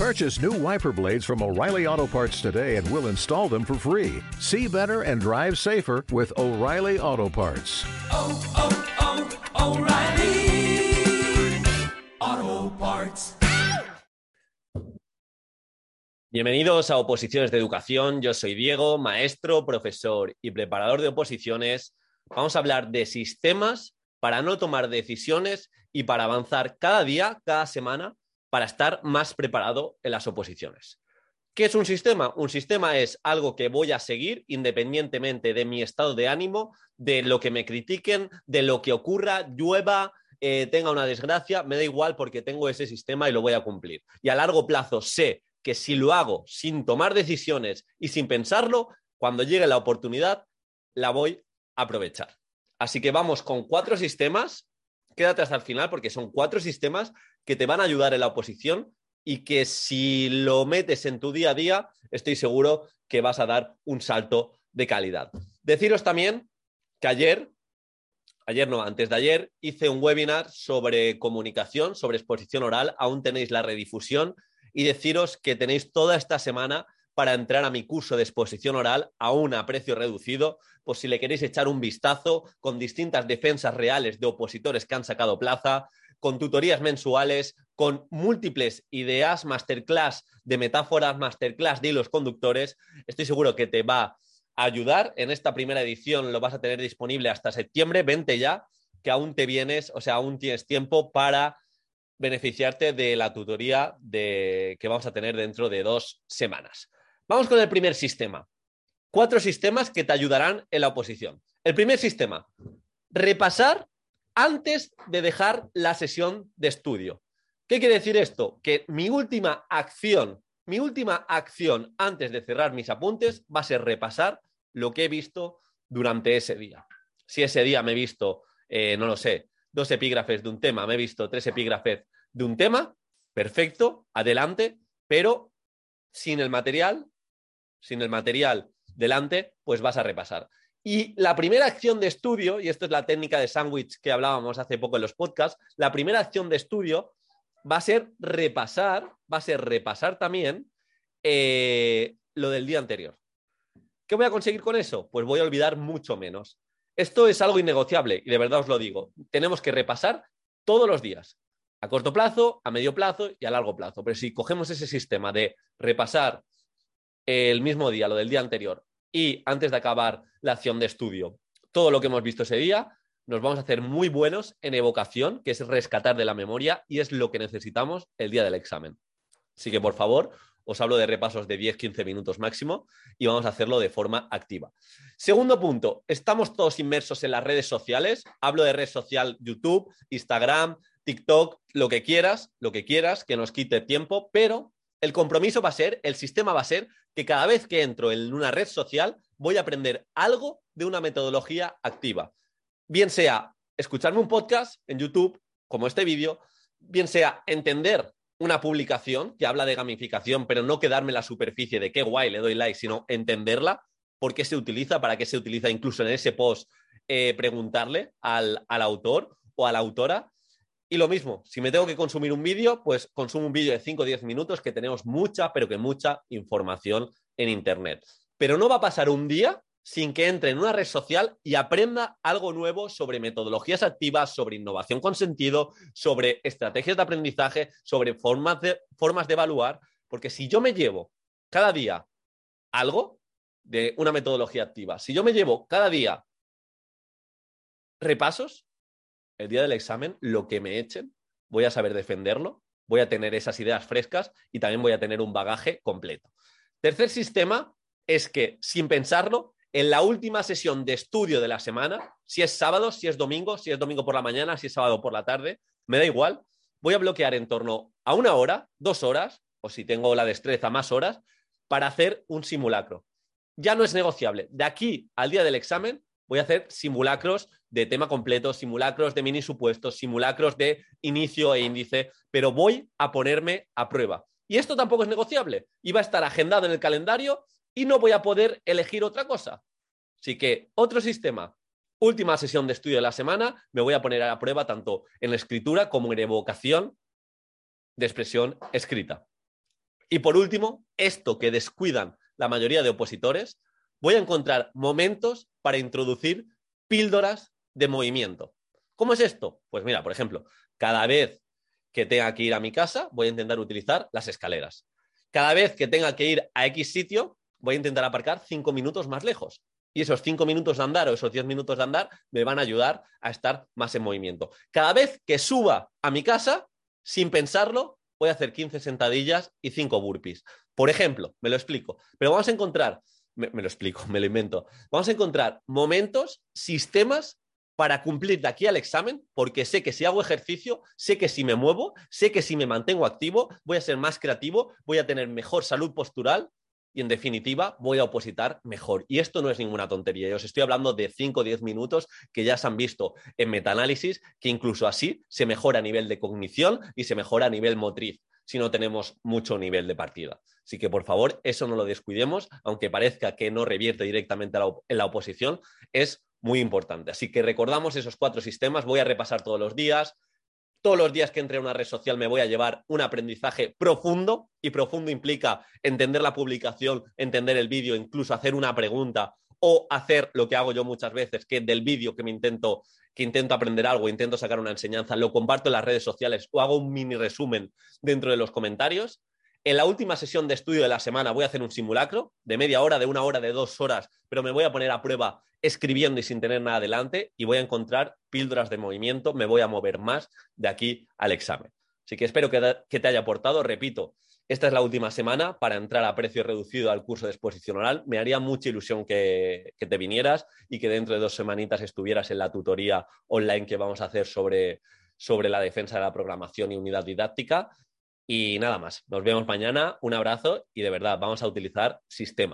Purchase new wiper blades from O'Reilly Auto Parts today and we'll install them for free. See better and drive safer with O'Reilly Auto Parts. oh, oh, O'Reilly Auto Parts. Bienvenidos a Oposiciones de Educación. Yo soy Diego, maestro, profesor y preparador de oposiciones. Vamos a hablar de sistemas para no tomar decisiones y para avanzar cada día, cada semana, para estar más preparado en las oposiciones. ¿Qué es un sistema? Un sistema es algo que voy a seguir independientemente de mi estado de ánimo, de lo que me critiquen, de lo que ocurra, llueva, eh, tenga una desgracia, me da igual porque tengo ese sistema y lo voy a cumplir. Y a largo plazo sé que si lo hago sin tomar decisiones y sin pensarlo, cuando llegue la oportunidad, la voy a aprovechar. Así que vamos con cuatro sistemas. Quédate hasta el final porque son cuatro sistemas que te van a ayudar en la oposición y que si lo metes en tu día a día, estoy seguro que vas a dar un salto de calidad. Deciros también que ayer, ayer no, antes de ayer, hice un webinar sobre comunicación, sobre exposición oral. Aún tenéis la redifusión y deciros que tenéis toda esta semana para entrar a mi curso de exposición oral aún a precio reducido, por si le queréis echar un vistazo con distintas defensas reales de opositores que han sacado plaza, con tutorías mensuales, con múltiples ideas, masterclass de metáforas, masterclass de hilos conductores. Estoy seguro que te va a ayudar. En esta primera edición lo vas a tener disponible hasta septiembre. Vente ya, que aún te vienes, o sea, aún tienes tiempo para beneficiarte de la tutoría de, que vamos a tener dentro de dos semanas. Vamos con el primer sistema. Cuatro sistemas que te ayudarán en la oposición. El primer sistema, repasar antes de dejar la sesión de estudio. ¿Qué quiere decir esto? Que mi última acción, mi última acción antes de cerrar mis apuntes va a ser repasar lo que he visto durante ese día. Si ese día me he visto, eh, no lo sé, dos epígrafes de un tema, me he visto tres epígrafes de un tema, perfecto, adelante, pero sin el material, sin el material delante, pues vas a repasar. Y la primera acción de estudio, y esto es la técnica de sándwich que hablábamos hace poco en los podcasts, la primera acción de estudio va a ser repasar, va a ser repasar también eh, lo del día anterior. ¿Qué voy a conseguir con eso? Pues voy a olvidar mucho menos. Esto es algo innegociable y de verdad os lo digo. Tenemos que repasar todos los días, a corto plazo, a medio plazo y a largo plazo. Pero si cogemos ese sistema de repasar el mismo día, lo del día anterior, y antes de acabar la acción de estudio, todo lo que hemos visto ese día, nos vamos a hacer muy buenos en evocación, que es rescatar de la memoria y es lo que necesitamos el día del examen. Así que, por favor, os hablo de repasos de 10-15 minutos máximo y vamos a hacerlo de forma activa. Segundo punto, estamos todos inmersos en las redes sociales. Hablo de red social YouTube, Instagram, TikTok, lo que quieras, lo que quieras, que nos quite tiempo, pero el compromiso va a ser, el sistema va a ser que cada vez que entro en una red social voy a aprender algo de una metodología activa. Bien sea escucharme un podcast en YouTube, como este vídeo, bien sea entender una publicación que habla de gamificación, pero no quedarme en la superficie de qué guay, le doy like, sino entenderla, por qué se utiliza, para qué se utiliza, incluso en ese post, eh, preguntarle al, al autor o a la autora. Y lo mismo, si me tengo que consumir un vídeo, pues consumo un vídeo de 5 o 10 minutos que tenemos mucha, pero que mucha información en Internet. Pero no va a pasar un día sin que entre en una red social y aprenda algo nuevo sobre metodologías activas, sobre innovación con sentido, sobre estrategias de aprendizaje, sobre formas de, formas de evaluar, porque si yo me llevo cada día algo de una metodología activa, si yo me llevo cada día repasos, el día del examen, lo que me echen, voy a saber defenderlo, voy a tener esas ideas frescas y también voy a tener un bagaje completo. Tercer sistema es que, sin pensarlo, en la última sesión de estudio de la semana, si es sábado, si es domingo, si es domingo por la mañana, si es sábado por la tarde, me da igual, voy a bloquear en torno a una hora, dos horas, o si tengo la destreza, más horas, para hacer un simulacro. Ya no es negociable. De aquí al día del examen voy a hacer simulacros de tema completo, simulacros de mini supuestos, simulacros de inicio e índice, pero voy a ponerme a prueba. Y esto tampoco es negociable. Y va a estar agendado en el calendario y no voy a poder elegir otra cosa. Así que otro sistema, última sesión de estudio de la semana, me voy a poner a prueba tanto en la escritura como en evocación de expresión escrita. Y por último, esto que descuidan la mayoría de opositores, voy a encontrar momentos para introducir píldoras de movimiento. ¿Cómo es esto? Pues mira, por ejemplo, cada vez que tenga que ir a mi casa, voy a intentar utilizar las escaleras. Cada vez que tenga que ir a X sitio, voy a intentar aparcar cinco minutos más lejos. Y esos cinco minutos de andar o esos diez minutos de andar me van a ayudar a estar más en movimiento. Cada vez que suba a mi casa, sin pensarlo, voy a hacer 15 sentadillas y 5 burpees. Por ejemplo, me lo explico. Pero vamos a encontrar, me, me, lo explico, me lo invento. Vamos a encontrar momentos, sistemas para cumplir de aquí al examen, porque sé que si hago ejercicio, sé que si me muevo, sé que si me mantengo activo, voy a ser más creativo, voy a tener mejor salud postural y en definitiva voy a opositar mejor. Y esto no es ninguna tontería. Yo os estoy hablando de 5 o 10 minutos que ya se han visto en metaanálisis, que incluso así se mejora a nivel de cognición y se mejora a nivel motriz si no tenemos mucho nivel de partida. Así que por favor, eso no lo descuidemos, aunque parezca que no revierte directamente en la oposición, es muy importante. Así que recordamos esos cuatro sistemas, voy a repasar todos los días, todos los días que entre a una red social me voy a llevar un aprendizaje profundo y profundo implica entender la publicación, entender el vídeo, incluso hacer una pregunta o hacer lo que hago yo muchas veces, que del vídeo que me intento que intento aprender algo, intento sacar una enseñanza, lo comparto en las redes sociales o hago un mini resumen dentro de los comentarios en la última sesión de estudio de la semana voy a hacer un simulacro de media hora, de una hora, de dos horas, pero me voy a poner a prueba escribiendo y sin tener nada adelante y voy a encontrar píldoras de movimiento, me voy a mover más de aquí al examen. Así que espero que, te haya aportado. Repito, esta es la última semana para entrar a precio reducido al curso de exposición oral. Me haría mucha ilusión que, que te vinieras y que dentro de dos semanitas estuvieras en la tutoría online que vamos a hacer sobre, sobre la defensa de la programación y unidad didáctica. Y nada más, nos vemos mañana, un abrazo y de verdad vamos a utilizar sistemas.